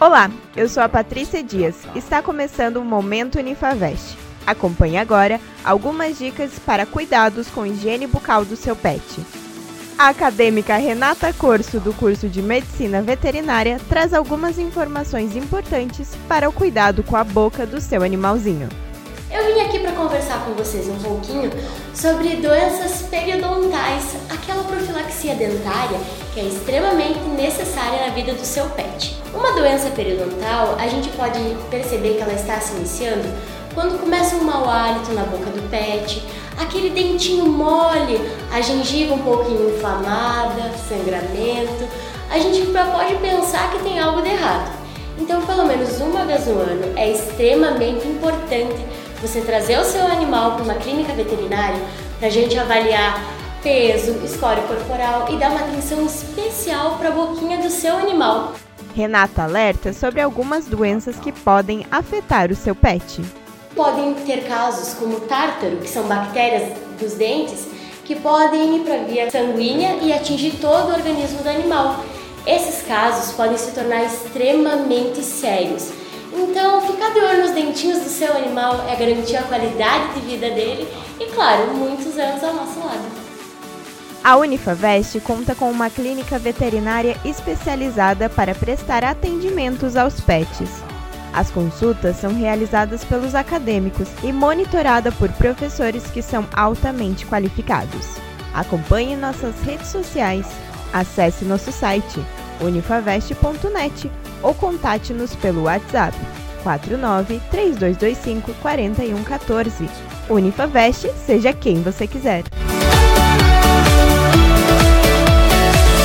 Olá, eu sou a Patrícia Dias. Está começando o Momento Unifavest. Acompanhe agora algumas dicas para cuidados com higiene bucal do seu pet. A acadêmica Renata Corso, do curso de Medicina Veterinária, traz algumas informações importantes para o cuidado com a boca do seu animalzinho. Conversar com vocês um pouquinho sobre doenças periodontais, aquela profilaxia dentária que é extremamente necessária na vida do seu pet. Uma doença periodontal, a gente pode perceber que ela está se iniciando quando começa um mau hálito na boca do pet, aquele dentinho mole, a gengiva um pouquinho inflamada, sangramento, a gente pode pensar que tem algo de errado. Então, pelo menos uma vez no ano é extremamente importante você trazer o seu animal para uma clínica veterinária para a gente avaliar peso, escória corporal e dar uma atenção especial para a boquinha do seu animal. Renata alerta sobre algumas doenças que podem afetar o seu pet. Podem ter casos como tártaro, que são bactérias dos dentes, que podem ir para a via sanguínea e atingir todo o organismo do animal. Esses casos podem se tornar extremamente sérios então, ficar de olho nos dentinhos do seu animal é garantir a qualidade de vida dele e, claro, muitos anos ao nosso lado. A Unifavest conta com uma clínica veterinária especializada para prestar atendimentos aos pets. As consultas são realizadas pelos acadêmicos e monitorada por professores que são altamente qualificados. Acompanhe nossas redes sociais, acesse nosso site unifavest.net ou contate-nos pelo WhatsApp 49 3225 4114. Unifavest, seja quem você quiser.